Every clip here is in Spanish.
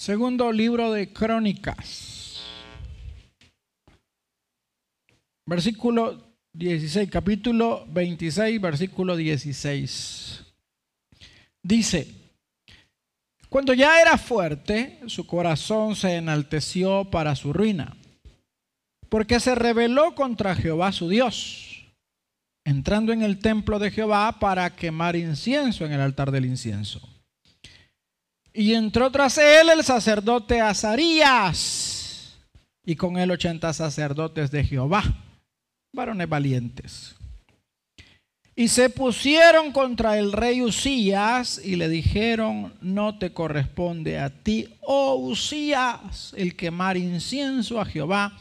Segundo libro de Crónicas. Versículo 16, capítulo 26, versículo 16. Dice, cuando ya era fuerte, su corazón se enalteció para su ruina, porque se rebeló contra Jehová su Dios, entrando en el templo de Jehová para quemar incienso en el altar del incienso. Y entró tras él el sacerdote Azarías, y con él ochenta sacerdotes de Jehová, varones valientes. Y se pusieron contra el rey Usías y le dijeron, no te corresponde a ti, oh Usías, el quemar incienso a Jehová,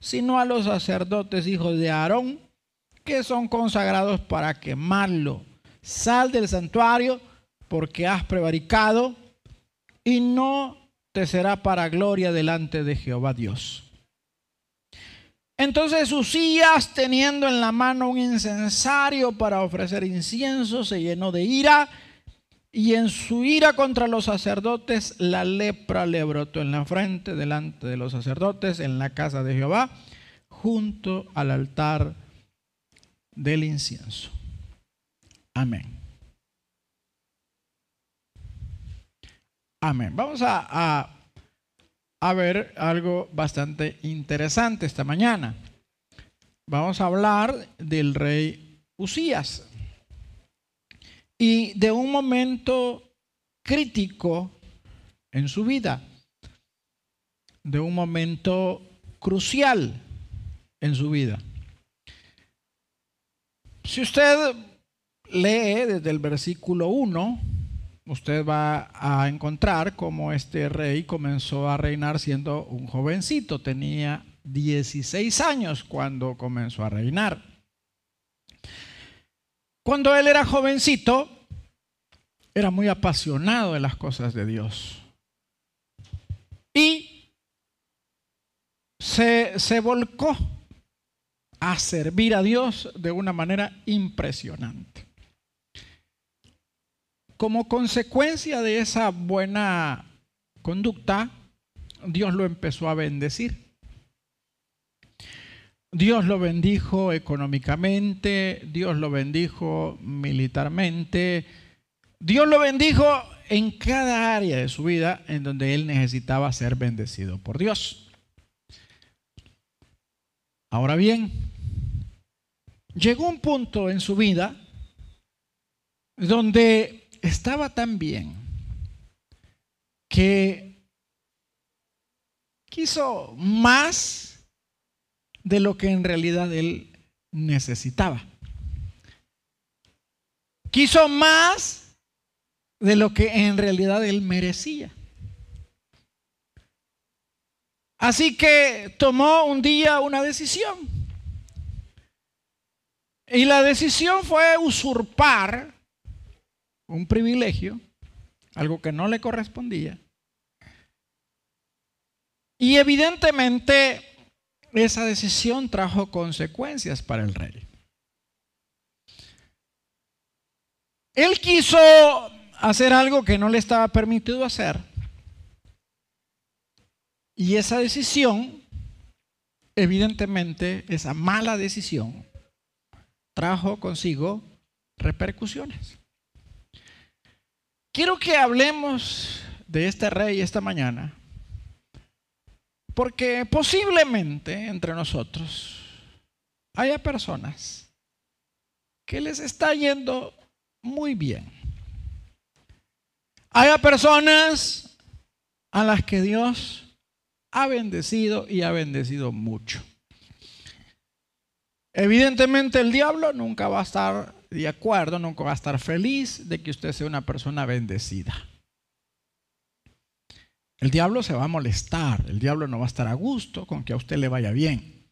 sino a los sacerdotes hijos de Aarón, que son consagrados para quemarlo. Sal del santuario porque has prevaricado y no te será para gloria delante de Jehová Dios. Entonces Usías, teniendo en la mano un incensario para ofrecer incienso, se llenó de ira y en su ira contra los sacerdotes la lepra le brotó en la frente delante de los sacerdotes en la casa de Jehová, junto al altar del incienso. Amén. Amén. Vamos a, a, ver algo bastante interesante esta mañana. Vamos a hablar del rey Usías y de un momento crítico en su vida, de un momento crucial en su vida. Si usted lee desde el versículo 1, usted va a encontrar cómo este rey comenzó a reinar siendo un jovencito. Tenía 16 años cuando comenzó a reinar. Cuando él era jovencito, era muy apasionado de las cosas de Dios. Y se, se volcó a servir a Dios de una manera impresionante como consecuencia de esa buena conducta, Dios lo empezó a bendecir. Dios lo bendijo económicamente, Dios lo bendijo militarmente, Dios lo bendijo en cada área de su vida en donde él necesitaba ser bendecido por Dios. Ahora bien, llegó un punto en su vida donde estaba tan bien que quiso más de lo que en realidad él necesitaba. Quiso más de lo que en realidad él merecía. Así que tomó un día una decisión. Y la decisión fue usurpar un privilegio, algo que no le correspondía. Y evidentemente esa decisión trajo consecuencias para el rey. Él quiso hacer algo que no le estaba permitido hacer. Y esa decisión, evidentemente, esa mala decisión, trajo consigo repercusiones. Quiero que hablemos de este rey esta mañana, porque posiblemente entre nosotros haya personas que les está yendo muy bien. Haya personas a las que Dios ha bendecido y ha bendecido mucho. Evidentemente el diablo nunca va a estar de acuerdo, nunca va a estar feliz de que usted sea una persona bendecida. El diablo se va a molestar, el diablo no va a estar a gusto con que a usted le vaya bien.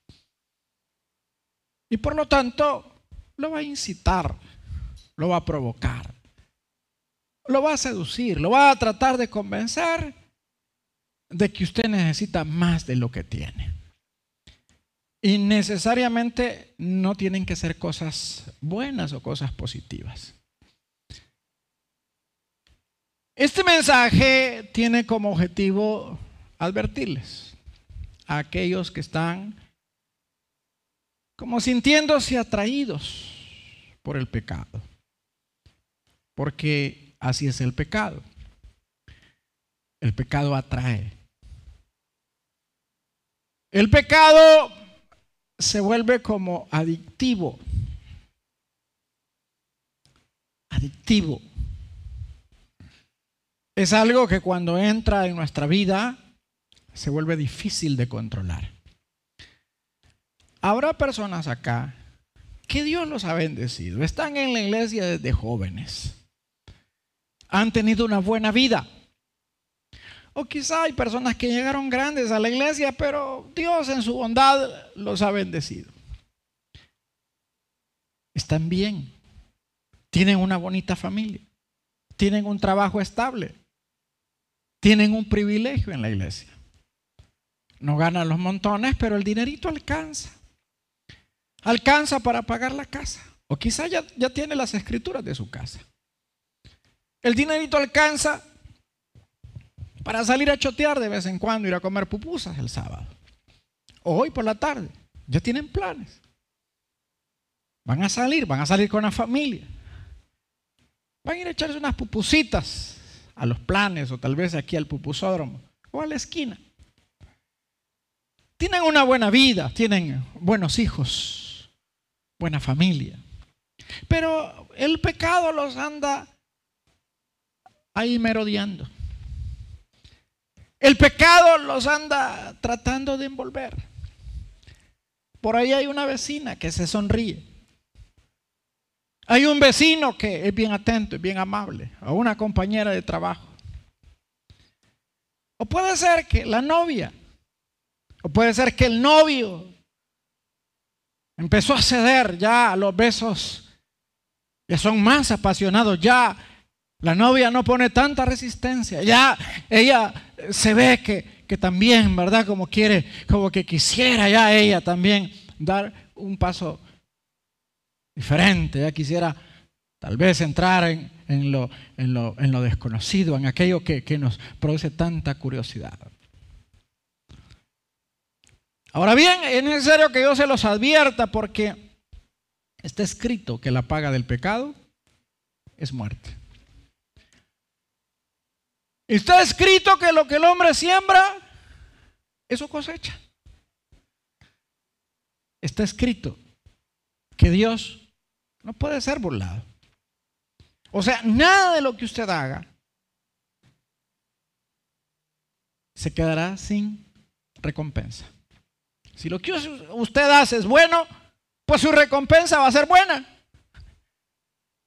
Y por lo tanto, lo va a incitar, lo va a provocar, lo va a seducir, lo va a tratar de convencer de que usted necesita más de lo que tiene. Y necesariamente no tienen que ser cosas buenas o cosas positivas. Este mensaje tiene como objetivo advertirles a aquellos que están como sintiéndose atraídos por el pecado. Porque así es el pecado. El pecado atrae. El pecado se vuelve como adictivo. Adictivo. Es algo que cuando entra en nuestra vida se vuelve difícil de controlar. Habrá personas acá que Dios los ha bendecido. Están en la iglesia desde jóvenes. Han tenido una buena vida. O quizá hay personas que llegaron grandes a la iglesia, pero Dios en su bondad los ha bendecido. Están bien. Tienen una bonita familia. Tienen un trabajo estable. Tienen un privilegio en la iglesia. No ganan los montones, pero el dinerito alcanza alcanza para pagar la casa. O quizá ya, ya tiene las escrituras de su casa. El dinerito alcanza para salir a chotear de vez en cuando, ir a comer pupusas el sábado. O hoy por la tarde. Ya tienen planes. Van a salir, van a salir con la familia. Van a ir a echarse unas pupusitas a los planes o tal vez aquí al pupusódromo o a la esquina. Tienen una buena vida, tienen buenos hijos, buena familia. Pero el pecado los anda ahí merodeando. El pecado los anda tratando de envolver. Por ahí hay una vecina que se sonríe. Hay un vecino que es bien atento, es bien amable, o una compañera de trabajo. O puede ser que la novia, o puede ser que el novio Empezó a ceder ya a los besos. Ya son más apasionados. Ya la novia no pone tanta resistencia. Ya ella se ve que, que también, ¿verdad? Como quiere, como que quisiera ya ella también dar un paso diferente. Ya quisiera tal vez entrar en, en, lo, en, lo, en lo, desconocido, en aquello que, que nos produce tanta curiosidad. Ahora bien, es necesario que yo se los advierta porque está escrito que la paga del pecado es muerte. Está escrito que lo que el hombre siembra, eso cosecha. Está escrito que Dios no puede ser burlado. O sea, nada de lo que usted haga se quedará sin recompensa. Si lo que usted hace es bueno, pues su recompensa va a ser buena.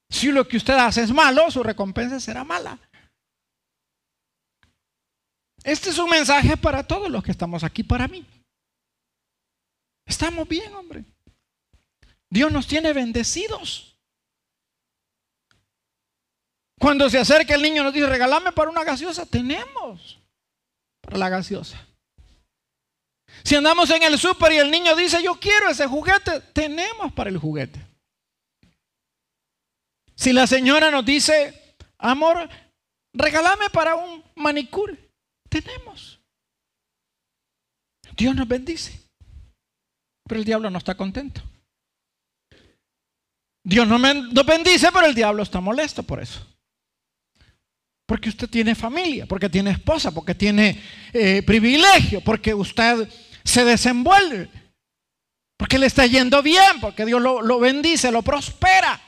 Si lo que usted hace es malo, su recompensa será mala. Este es un mensaje para todos los que estamos aquí, para mí. Estamos bien, hombre. Dios nos tiene bendecidos. Cuando se acerca el niño nos dice, regálame para una gaseosa, tenemos para la gaseosa. Si andamos en el súper y el niño dice, yo quiero ese juguete, tenemos para el juguete. Si la señora nos dice, amor, regálame para un manicure, tenemos. Dios nos bendice. Pero el diablo no está contento. Dios nos bendice, pero el diablo está molesto por eso. Porque usted tiene familia, porque tiene esposa, porque tiene eh, privilegio, porque usted se desenvuelve. Porque le está yendo bien, porque Dios lo, lo bendice, lo prospera.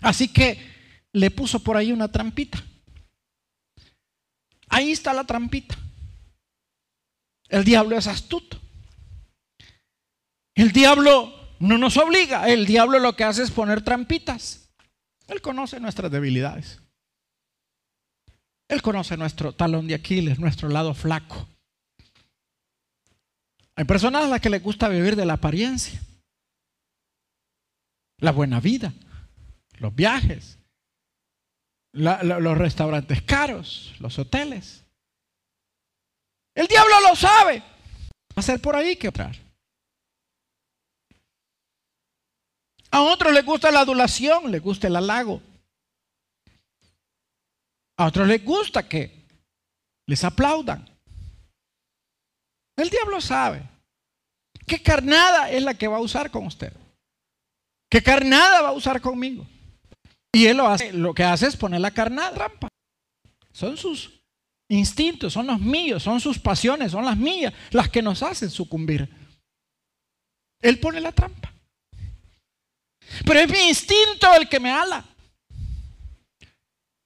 Así que le puso por ahí una trampita. Ahí está la trampita. El diablo es astuto. El diablo no nos obliga. El diablo lo que hace es poner trampitas. Él conoce nuestras debilidades. Él conoce nuestro talón de Aquiles, nuestro lado flaco. Hay personas a las que les gusta vivir de la apariencia. La buena vida, los viajes, los restaurantes caros, los hoteles. El diablo lo sabe. Va a ser por ahí que entrar. A otros les gusta la adulación, les gusta el halago. A otros les gusta que les aplaudan. El diablo sabe qué carnada es la que va a usar con usted. ¿Qué carnada va a usar conmigo? Y él lo hace, lo que hace es poner la carnada trampa. Son sus instintos, son los míos, son sus pasiones, son las mías, las que nos hacen sucumbir. Él pone la trampa. Pero es mi instinto el que me ala.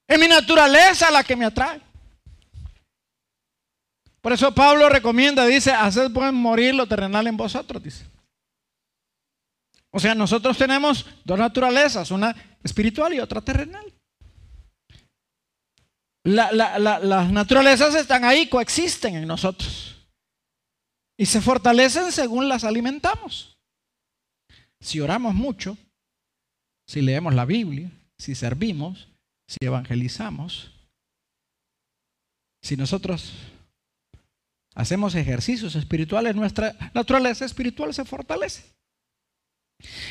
Es mi naturaleza la que me atrae. Por eso Pablo recomienda, dice, haced pueden morir lo terrenal en vosotros, dice. O sea, nosotros tenemos dos naturalezas, una espiritual y otra terrenal. las naturalezas están ahí, coexisten en nosotros. Y se fortalecen según las alimentamos. Si oramos mucho, si leemos la Biblia, si servimos, si evangelizamos, si nosotros hacemos ejercicios espirituales, nuestra naturaleza espiritual se fortalece.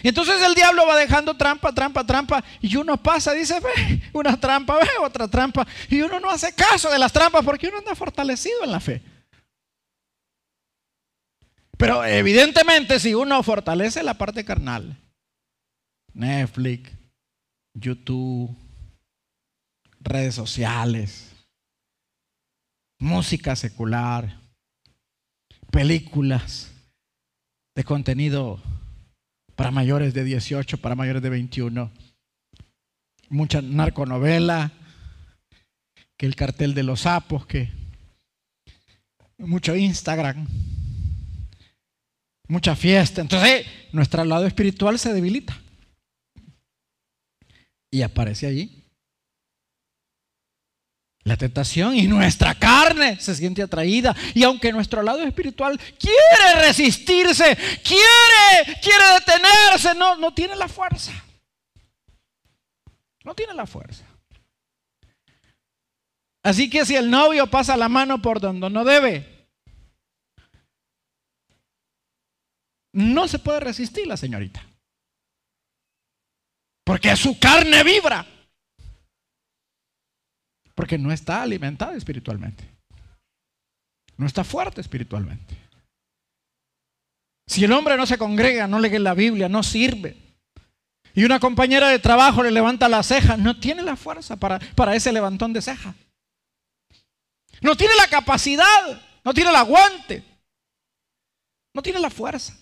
Entonces el diablo va dejando trampa, trampa, trampa, y uno pasa, dice, ve, una trampa, ve, otra trampa, y uno no hace caso de las trampas porque uno anda fortalecido en la fe. Pero evidentemente si uno fortalece la parte carnal, Netflix, YouTube, redes sociales, música secular, películas de contenido para mayores de 18, para mayores de 21, mucha narconovela, que el cartel de los sapos, que mucho Instagram, mucha fiesta. Entonces, nuestro lado espiritual se debilita. Y aparece allí la tentación y nuestra carne se siente atraída. Y aunque nuestro lado espiritual quiere resistirse, quiere, quiere detenerse, no, no tiene la fuerza. No tiene la fuerza. Así que si el novio pasa la mano por donde no debe, no se puede resistir la señorita. Porque su carne vibra. Porque no está alimentada espiritualmente. No está fuerte espiritualmente. Si el hombre no se congrega, no lee la Biblia, no sirve. Y una compañera de trabajo le levanta la ceja, no tiene la fuerza para, para ese levantón de ceja. No tiene la capacidad, no tiene el aguante, no tiene la fuerza.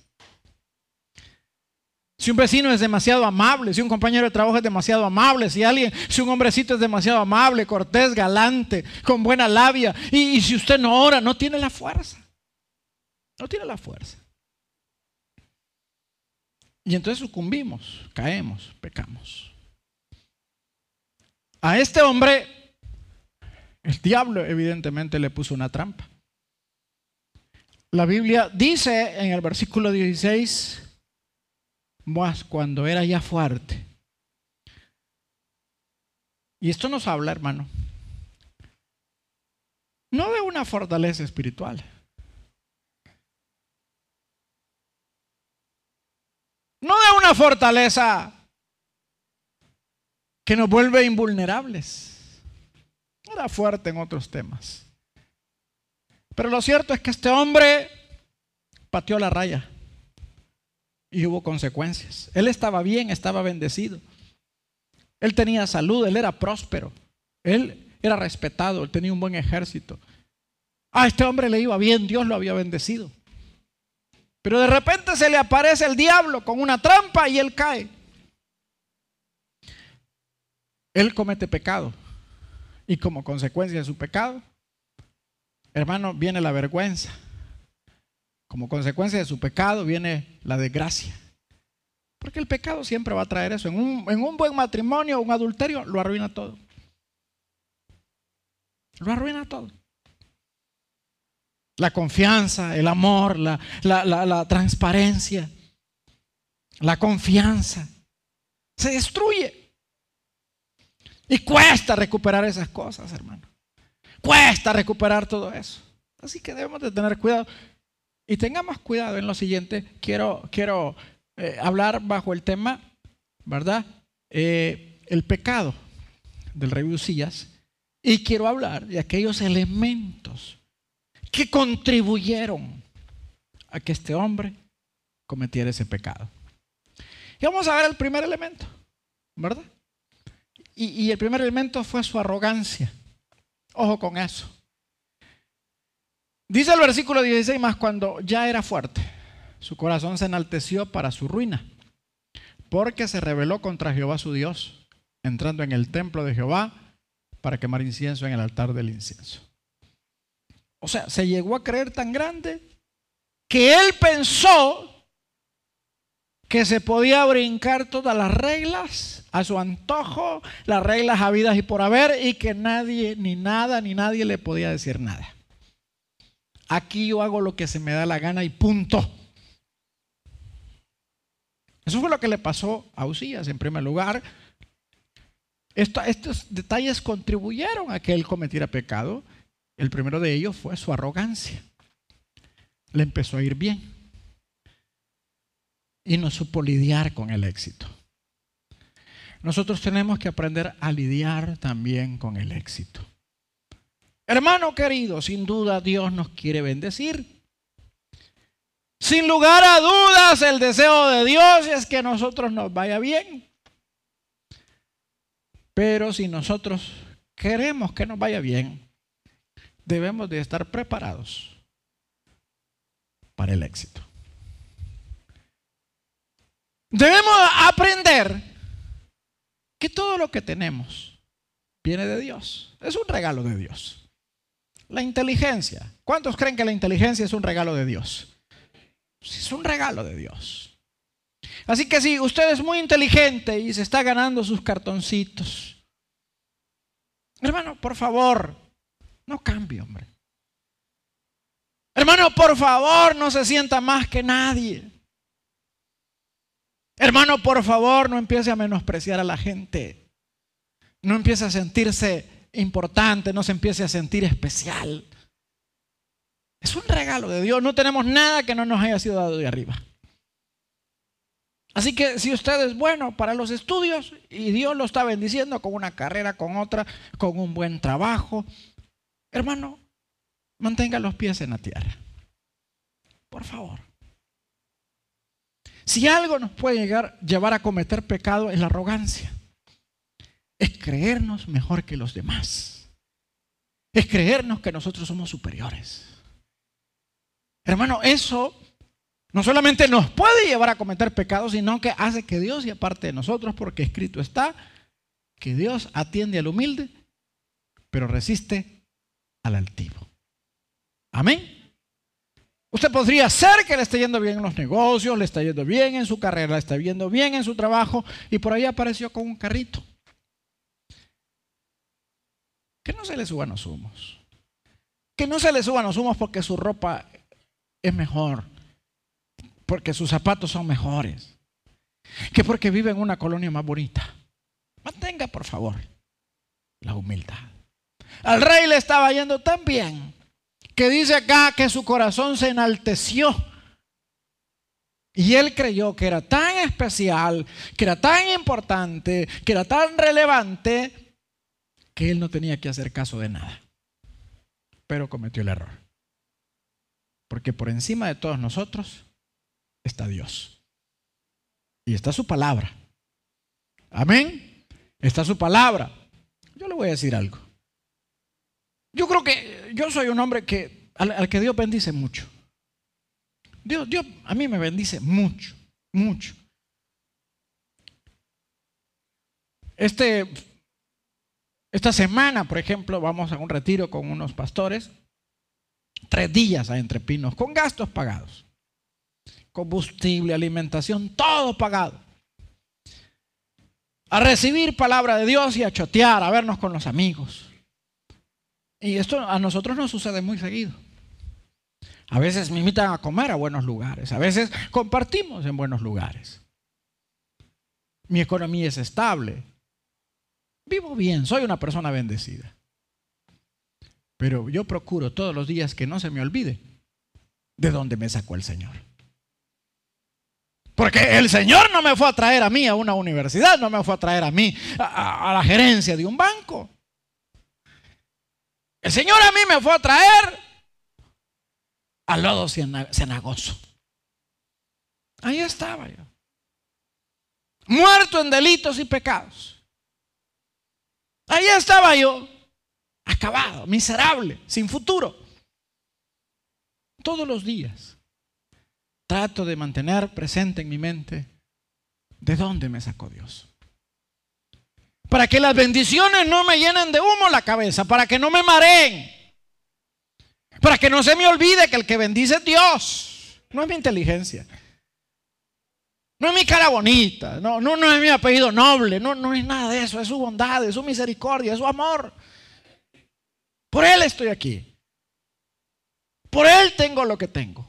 Si un vecino es demasiado amable, si un compañero de trabajo es demasiado amable, si alguien, si un hombrecito es demasiado amable, cortés, galante, con buena labia, y, y si usted no ora, no tiene la fuerza. No tiene la fuerza. Y entonces sucumbimos, caemos, pecamos. A este hombre, el diablo evidentemente le puso una trampa. La Biblia dice en el versículo 16, más cuando era ya fuerte. Y esto nos habla, hermano, no de una fortaleza espiritual. No de una fortaleza que nos vuelve invulnerables. Era fuerte en otros temas. Pero lo cierto es que este hombre pateó la raya y hubo consecuencias. Él estaba bien, estaba bendecido. Él tenía salud, él era próspero. Él era respetado, él tenía un buen ejército. A este hombre le iba bien, Dios lo había bendecido. Pero de repente se le aparece el diablo con una trampa y él cae. Él comete pecado. Y como consecuencia de su pecado, hermano, viene la vergüenza como consecuencia de su pecado viene la desgracia. Porque el pecado siempre va a traer eso. En un, buen matrimonio, un adulterio, lo arruina todo. Lo arruina todo. La confianza, el amor, la, la transparencia, la confianza. Se destruye. Y cuesta recuperar esas cosas, hermano. Cuesta recuperar todo eso. Así que debemos de tener cuidado. Y tengamos cuidado en lo siguiente. Quiero, quiero eh, hablar bajo el tema, ¿verdad? Eh, el pecado del rey Usías. Y quiero hablar de aquellos elementos que contribuyeron a que este hombre cometiera ese pecado. Y vamos a ver el primer elemento, ¿verdad? Y, el primer elemento fue su arrogancia. Ojo con eso. Dice el versículo 16 más cuando ya era fuerte, su corazón se enalteció para su ruina, porque se rebeló contra Jehová su Dios, entrando en el templo de Jehová para quemar incienso en el altar del incienso. O sea, se llegó a creer tan grande que él pensó que se podía brincar todas las reglas a su antojo, las reglas habidas y por haber, y que nadie, ni nada, ni nadie le podía decir nada. Aquí yo hago lo que se me da la gana y punto. Eso fue lo que le pasó a Usías en primer lugar. estos detalles contribuyeron a que él cometiera pecado. El primero de ellos fue su arrogancia. Le empezó a ir bien y no supo lidiar con el éxito. Nosotros tenemos que aprender a lidiar también con el éxito. Hermano querido, sin duda Dios nos quiere bendecir. Sin lugar a dudas, el deseo de Dios es que a nosotros nos vaya bien. Pero si nosotros queremos que nos vaya bien, debemos de estar preparados para el éxito. Debemos aprender que todo lo que tenemos viene de Dios. Es un regalo de Dios. La inteligencia. ¿Cuántos creen que la inteligencia es un regalo de Dios? Es un regalo de Dios. Así que si usted es muy inteligente y se está ganando sus cartoncitos, hermano, por favor, no cambie, hombre. Hermano, por favor, no se sienta más que nadie. Hermano, por favor, no empiece a menospreciar a la gente. No empiece a sentirse importante, no se empiece a sentir especial. Es un regalo de Dios. No tenemos nada que no nos haya sido dado de arriba. Así que si usted es bueno para los estudios y Dios lo está bendiciendo con una carrera, con otra, con un buen trabajo, hermano, mantenga los pies en la tierra. Por favor. Si algo nos puede llegar, llevar a cometer pecado es la arrogancia. Es creernos mejor que los demás. Es creernos que nosotros somos superiores. Hermano, eso no solamente nos puede llevar a cometer pecado, sino que hace que Dios y aparte de nosotros, porque escrito está que Dios atiende al humilde, pero resiste al altivo. Amén. Usted podría ser que le esté yendo bien en los negocios, le está yendo bien en su carrera, le está yendo bien en su trabajo y por ahí apareció con un carrito. Que no se le suban los humos. Que no se le suban los humos porque su ropa es mejor, porque sus zapatos son mejores, que porque vive en una colonia más bonita. Mantenga, por favor, la humildad. Al rey le estaba yendo tan bien que dice acá que su corazón se enalteció. Y él creyó que era tan especial, que era tan importante, que era tan relevante, que él no tenía que hacer caso de nada. Pero cometió el error. Porque por encima de todos nosotros está Dios. Y está su palabra. Amén. Está su palabra. Yo le voy a decir algo. Yo creo que yo soy un hombre que, al, que Dios bendice mucho. Dios, Dios a mí me bendice mucho, mucho. Este, esta semana, por ejemplo, vamos a un retiro con unos pastores, tres días a Entre Pinos, con gastos pagados, combustible, alimentación, todo pagado. A recibir palabra de Dios y a chotear, a vernos con los amigos. Y esto a nosotros nos sucede muy seguido. A veces me invitan a comer a buenos lugares, a veces compartimos en buenos lugares. Mi economía es estable. Vivo bien, soy una persona bendecida. Pero yo procuro todos los días que no se me olvide de dónde me sacó el Señor. Porque el Señor no me fue a traer a mí a una universidad, no me fue a traer a mí a, la gerencia de un banco. El Señor a mí me fue a traer al lodo cenagoso. Ahí estaba yo. Muerto en delitos y pecados. Ahí estaba yo. Acabado, miserable, sin futuro. Todos los días trato de mantener presente en mi mente de dónde me sacó Dios. Para que las bendiciones no me llenen de humo la cabeza, para que no me mareen. Para que no se me olvide que el que bendice es Dios. No es mi inteligencia. No es mi cara bonita. No, no, no es mi apellido noble. No, no es nada de eso. Es su bondad, es su misericordia, es su amor. Por Él estoy aquí. Por Él tengo lo que tengo.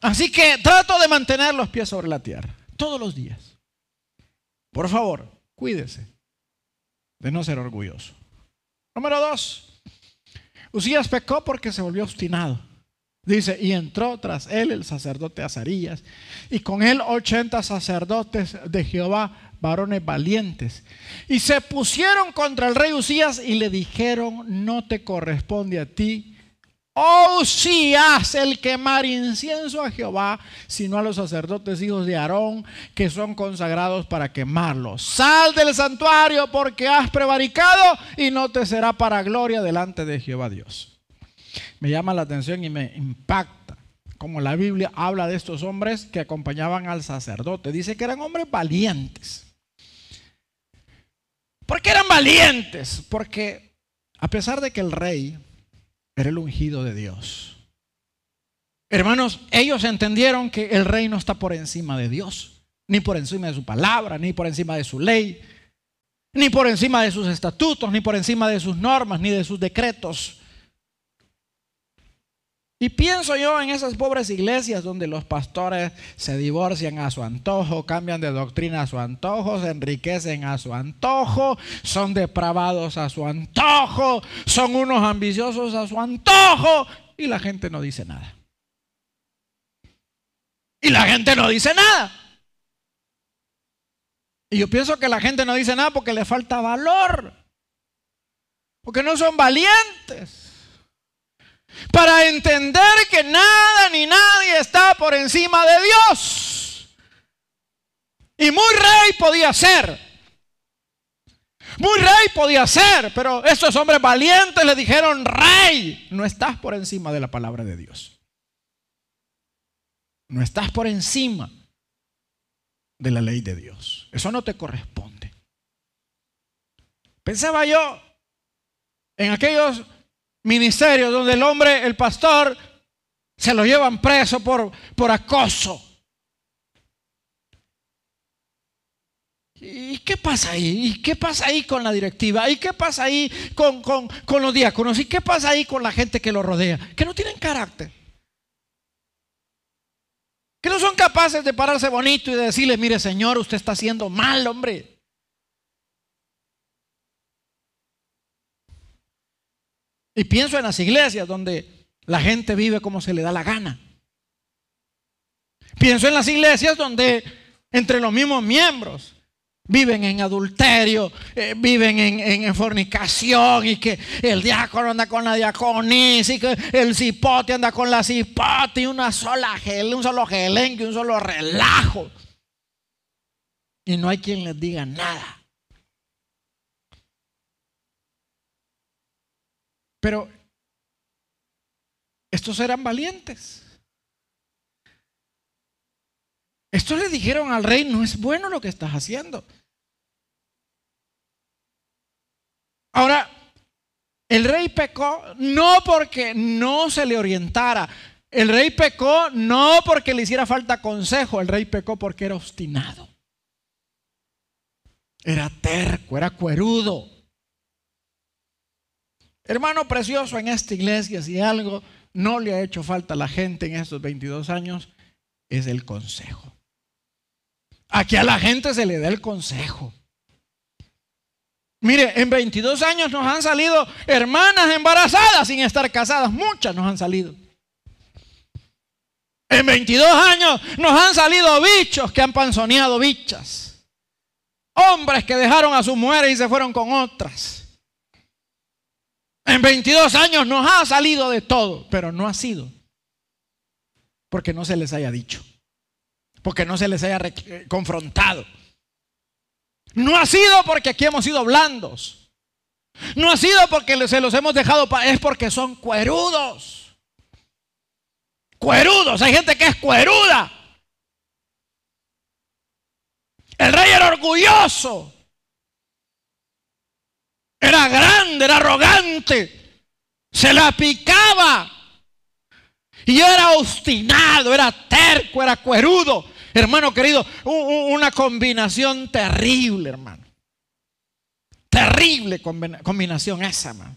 Así que trato de mantener los pies sobre la tierra todos los días. Por favor, cuídese de no ser orgulloso. Número dos, Usías pecó porque se volvió obstinado. Dice, y entró tras él el sacerdote Azarías, y con él ochenta sacerdotes de Jehová, varones valientes. Y se pusieron contra el rey Usías y le dijeron, no te corresponde a ti Oh, hace el quemar incienso a Jehová, sino a los sacerdotes hijos de Aarón, que son consagrados para quemarlo. Sal del santuario porque has prevaricado y no te será para gloria delante de Jehová Dios. Me llama la atención y me impacta como la Biblia habla de estos hombres que acompañaban al sacerdote. Dice que eran hombres valientes. ¿Por qué eran valientes? Porque a pesar de que el rey era el ungido de Dios. Hermanos, ellos entendieron que el reino está por encima de Dios, ni por encima de su palabra, ni por encima de su ley, ni por encima de sus estatutos, ni por encima de sus normas, ni de sus decretos. Y pienso yo en esas pobres iglesias donde los pastores se divorcian a su antojo, cambian de doctrina a su antojo, se enriquecen a su antojo, son depravados a su antojo, son unos ambiciosos a su antojo y la gente no dice nada. Y la gente no dice nada. Y yo pienso que la gente no dice nada porque le falta valor, porque no son valientes para entender que nada ni nadie está por encima de Dios. Y muy rey podía ser. Muy rey podía ser, pero estos hombres valientes le dijeron, rey, no estás por encima de la palabra de Dios. No estás por encima de la ley de Dios. Eso no te corresponde. Pensaba yo en aquellos ministerios donde el hombre, el pastor, se lo llevan preso por, por acoso. ¿Y qué pasa ahí? ¿Y qué pasa ahí con la directiva? ¿Y qué pasa ahí con, con, con los diáconos? ¿Y qué pasa ahí con la gente que lo rodea? Que no tienen carácter. Que no son capaces de pararse bonito y de decirle, mire Señor, usted está haciendo mal, hombre. Y pienso en las iglesias donde la gente vive como se le da la gana. Pienso en las iglesias donde entre los mismos miembros viven en adulterio, eh, viven en, fornicación y que el diácono anda con la diaconisa y que el cipote anda con la cipote y una sola gel, un solo gelenque, un solo relajo. Y no hay quien les diga nada. Pero estos eran valientes. Estos le dijeron al rey, no es bueno lo que estás haciendo. Ahora, el rey pecó no porque no se le orientara. El rey pecó no porque le hiciera falta consejo. El rey pecó porque era obstinado. Era terco, era cuerudo. Hermano precioso, en esta iglesia, si algo no le ha hecho falta a la gente en estos 22 años, es el consejo. Aquí a la gente se le da el consejo. Mire, en 22 años nos han salido hermanas embarazadas sin estar casadas. Muchas nos han salido. En 22 años nos han salido bichos que han panzoneado bichas. Hombres que dejaron a sus mujeres y se fueron con otras. En 22 años nos ha salido de todo, pero no ha sido porque no se les haya dicho, porque no se les haya eh, confrontado. No ha sido porque aquí hemos sido blandos. No ha sido porque se los hemos dejado, es porque son cuerudos. Cuerudos, hay gente que es cueruda. El rey era orgulloso. Era grande, era arrogante. Se la picaba. Y era obstinado, era terco, era cuerudo. Hermano querido, una combinación terrible, hermano. Terrible combinación esa, hermano.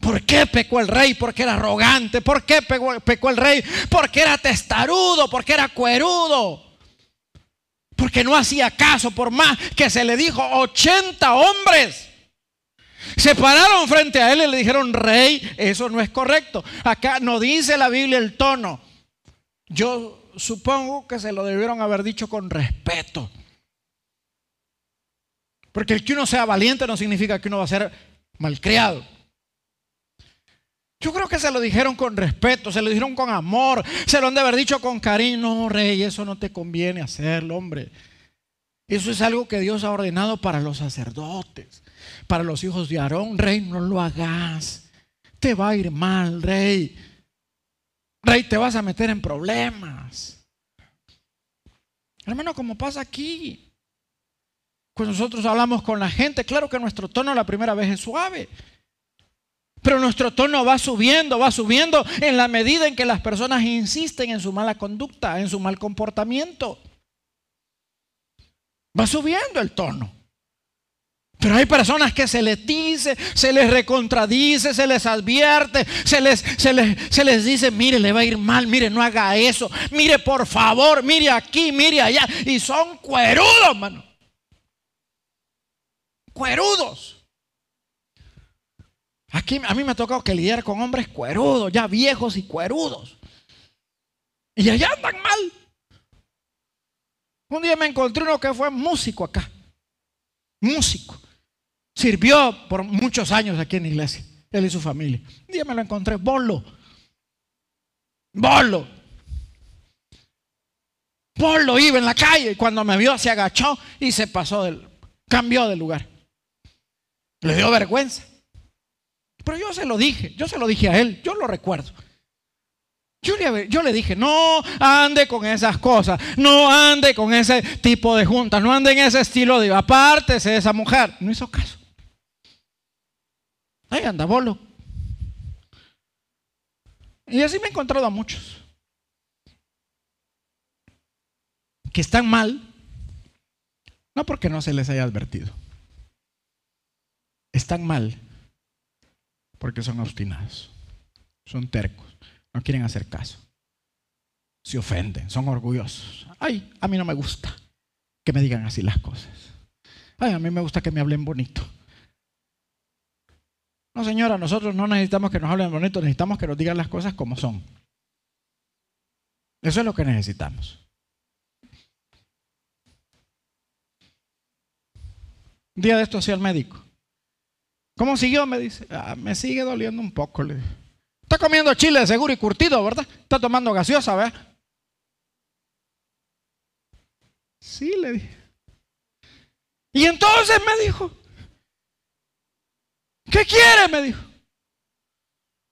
¿Por qué pecó el rey? Porque era arrogante. ¿Por qué pecó, el rey? Porque era testarudo, porque era cuerudo. Porque no hacía caso, por más que se le dijo 80 hombres. Se pararon frente a él y le dijeron, rey, eso no es correcto. Acá no dice la Biblia el tono. Yo supongo que se lo debieron haber dicho con respeto. Porque el que uno sea valiente no significa que uno va a ser malcriado. Yo creo que se lo dijeron con respeto, se lo dijeron con amor, se lo han de haber dicho con cariño. No, rey, eso no te conviene hacerlo, hombre. Eso es algo que Dios ha ordenado para los sacerdotes, para los hijos de Aarón. Rey, no lo hagas. Te va a ir mal, rey. Rey, te vas a meter en problemas. Hermano, como pasa aquí. Cuando nosotros hablamos con la gente, claro que nuestro tono la primera vez es suave. Pero nuestro tono va subiendo, va subiendo en la medida en que las personas insisten en su mala conducta, en su mal comportamiento. Va subiendo el tono. Pero hay personas que se les dice, se les recontradice, se les advierte, se les, se les, se les dice, mire, le va a ir mal, mire, no haga eso, mire, por favor, mire aquí, mire allá. Y son cuerudos, mano. Cuerudos. Aquí a mí me ha tocado que lidiar con hombres cuerudos, ya viejos y cuerudos. Y allá andan mal. Un día me encontré uno que fue músico acá. Músico. Sirvió por muchos años aquí en la iglesia. Él y su familia. Un día me lo encontré, bolo. Bolo. Bolo iba en la calle y cuando me vio se agachó y se pasó del, cambió de lugar. Le dio vergüenza. Pero yo se lo dije, yo se lo dije a él, yo lo recuerdo. Yo le, yo le, dije, no ande con esas cosas, no ande con ese tipo de juntas, no ande en ese estilo de apártese de esa mujer. No hizo caso. Ahí anda, bolo. Y así me he encontrado a muchos que están mal, no porque no se les haya advertido, están mal porque son obstinados, son tercos, no quieren hacer caso, se ofenden, son orgullosos. Ay, a mí no me gusta que me digan así las cosas. Ay, a mí me gusta que me hablen bonito. No, señora, nosotros no necesitamos que nos hablen bonito, necesitamos que nos digan las cosas como son. Eso es lo que necesitamos. Un día de esto hacía el médico. ¿Cómo siguió? Me dice. Ah, me sigue doliendo un poco. Le Está comiendo chile seguro y curtido, ¿verdad? Está tomando gaseosa, ¿verdad? Sí, le dije. Y entonces me dijo, ¿qué quiere? Me dijo.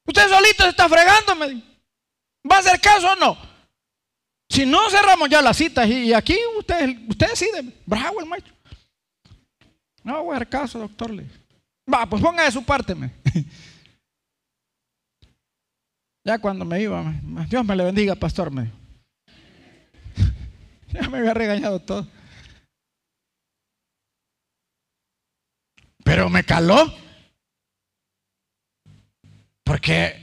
Usted solito se está fregando, me dijo. ¿Va a hacer caso o no? Si no cerramos ya las citas y aquí usted, usted decide. Bravo el maestro. No voy a hacer caso, doctor. Le Va, pues ponga de su parte. Ya cuando me iba, Dios me le bendiga, pastor. Me Ya me había regañado todo. Pero me caló. Porque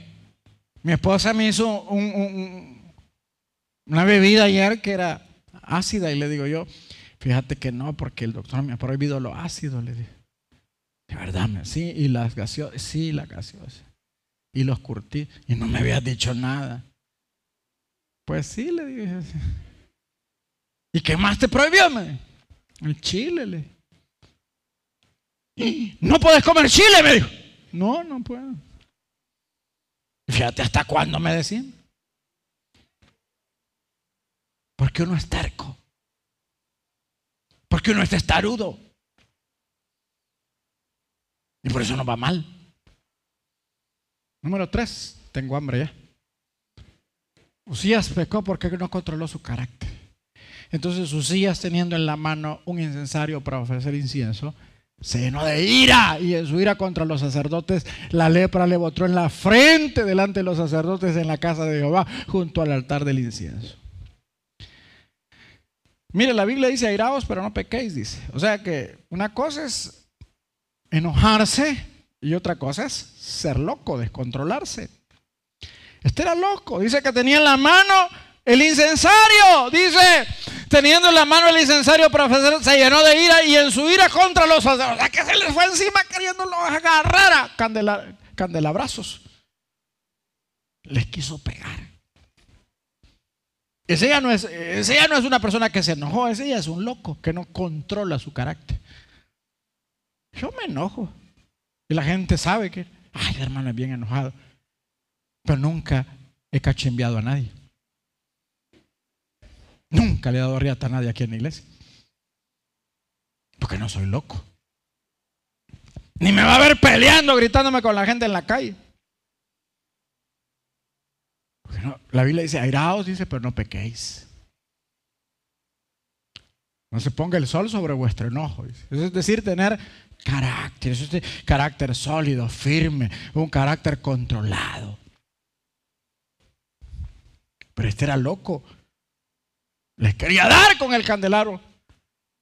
mi esposa me hizo una bebida ayer que era ácida y le digo yo, fíjate que no, porque el doctor me ha prohibido lo ácido, le dije. De verdad, sí, y las gaseosas, sí, la gaseosa. Y los curtí, y no me habías dicho nada. Pues sí, le dije. ¿Y qué más te prohibió? Me? El chile, le. No puedes comer chile, me dijo. No, no puedo. Fíjate hasta cuándo me decían. Porque uno es terco. Porque uno es testarudo. Y por eso no va mal. Número tres, tengo hambre ya. Usías pecó porque no controló su carácter. Entonces Usías teniendo en la mano un incensario para ofrecer incienso, se llenó de ira y en su ira contra los sacerdotes la lepra le botó en la frente delante de los sacerdotes en la casa de Jehová junto al altar del incienso. Mire, la Biblia dice airaos, pero no pequéis, dice. O sea que una cosa es enojarse y otra cosa es ser loco, descontrolarse. Este era loco, dice que tenía en la mano el incensario, dice, teniendo en la mano el incensario para se llenó de ira y en su ira contra los sacerdotes, que se les fue encima queriéndolo agarrar a candelabrazos. Les quiso pegar. Ese ya, no es, una persona que se enojó, ese ya es un loco que no controla su carácter. Yo me enojo. Y la gente sabe que, ay, hermano es bien enojado. Pero nunca he cachimbeado a nadie. Nunca le he dado riata a nadie aquí en la iglesia. Porque no soy loco. Ni me va a ver peleando, gritándome con la gente en la calle. la Biblia dice, airaos, dice, pero no pequéis. No se ponga el sol sobre vuestro enojo. Eso es decir, tener carácter, carácter sólido, firme, un carácter controlado. Pero este era loco. Les quería dar con el candelabro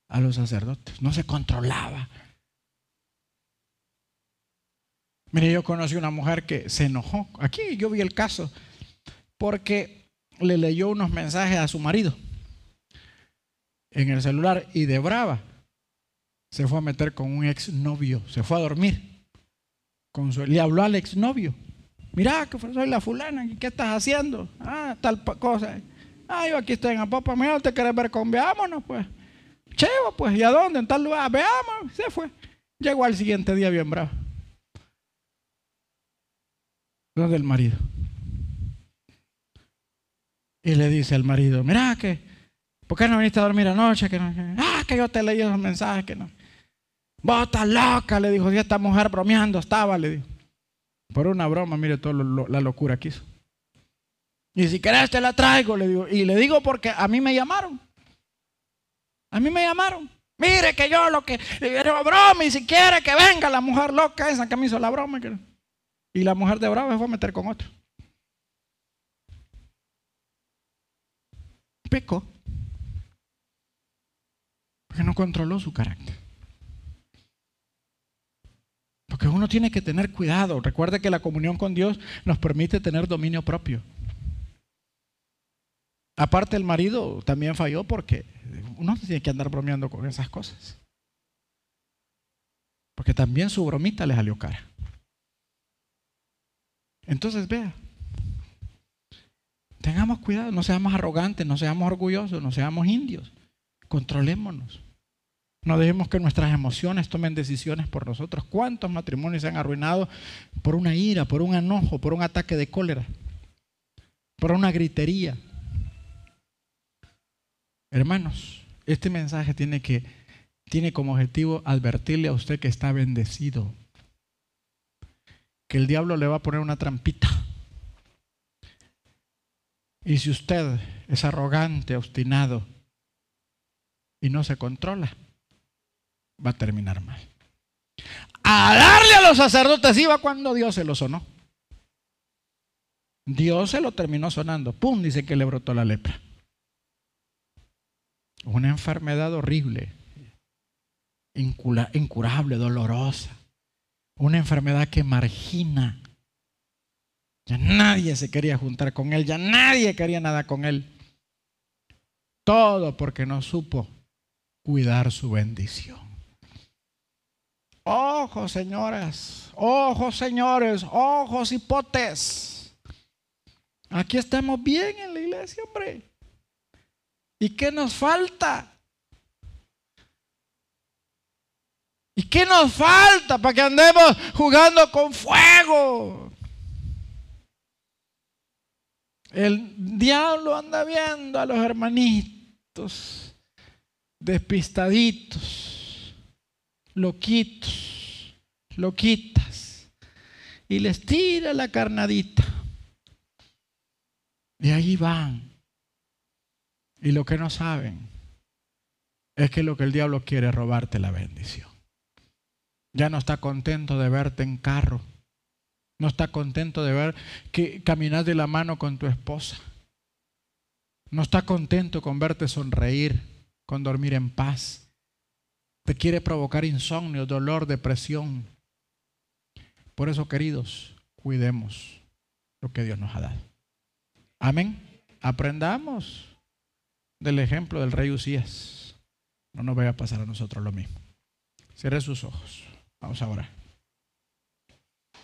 a los sacerdotes. No se controlaba. Mire, yo conocí una mujer que se enojó. Aquí yo vi el caso porque le leyó unos mensajes a su marido en el celular y de brava se fue a meter con un exnovio, se fue a dormir. Le habló al exnovio. Mira, que soy la fulana, ¿qué estás haciendo? Ah, tal cosa. Ah, yo aquí estoy en Apopa, mira, ¿te quieres ver con? Veámonos, pues. Chevo, pues, ¿y a dónde? En tal lugar, veamos. Se fue. Llegó al siguiente día bien bravo. ¿Dónde el marido? Y le dice al marido, mira que, ¿por qué no viniste a dormir anoche? Que ah, que yo te leí esos mensajes, que no. Vos estás loca, le dijo, y esta mujer bromeando estaba, le dijo. Por una broma, mire toda la locura que hizo. Y si querés te la traigo, le digo. Y le digo porque a mí me llamaron. A mí me llamaron. Mire que yo lo que era broma y si quiere que venga la mujer loca esa que me hizo la broma. Y la mujer de broma se fue a meter con otro. pecó porque no controló su carácter. Porque uno tiene que tener cuidado. Recuerde que la comunión con Dios nos permite tener dominio propio. Aparte el marido también falló porque uno tiene que andar bromeando con esas cosas. Porque también su bromita le salió cara. Entonces vea, Tengamos cuidado, no seamos arrogantes, no seamos orgullosos, no seamos indios. Controlémonos. No dejemos que nuestras emociones tomen decisiones por nosotros. ¿Cuántos matrimonios se han arruinado por una ira, por un enojo, por un ataque de cólera, por una gritería? Hermanos, este mensaje tiene que tiene como objetivo advertirle a usted que está bendecido, que el diablo le va a poner una trampita y si usted es arrogante, obstinado y no se controla, va a terminar mal. A darle a los sacerdotes iba cuando Dios se lo sonó. Dios se lo terminó sonando. ¡Pum! Dice que le brotó la lepra. Una enfermedad horrible, incurable, dolorosa. Una enfermedad que margina ya nadie se quería juntar con él, ya nadie quería nada con él. Todo porque no supo cuidar su bendición. Ojos, señoras, ojos, señores, ojos, hipotes. Aquí estamos bien en la iglesia, hombre. ¿Y qué nos falta? ¿Y qué nos falta para que andemos jugando con fuego? El diablo anda viendo a los hermanitos despistaditos, loquitos, loquitas, y les tira la carnadita. Y ahí van. Y lo que no saben es que lo que el diablo quiere es robarte la bendición. Ya no está contento de verte en carro no está contento de ver que caminas de la mano con tu esposa. No está contento con verte sonreír, con dormir en paz. Te quiere provocar insomnio, dolor, depresión. Por eso, queridos, cuidemos lo que Dios nos ha dado. Amén. Aprendamos del ejemplo del rey Usías. No nos vaya a pasar a nosotros lo mismo. Cierre sus ojos. Vamos ahora.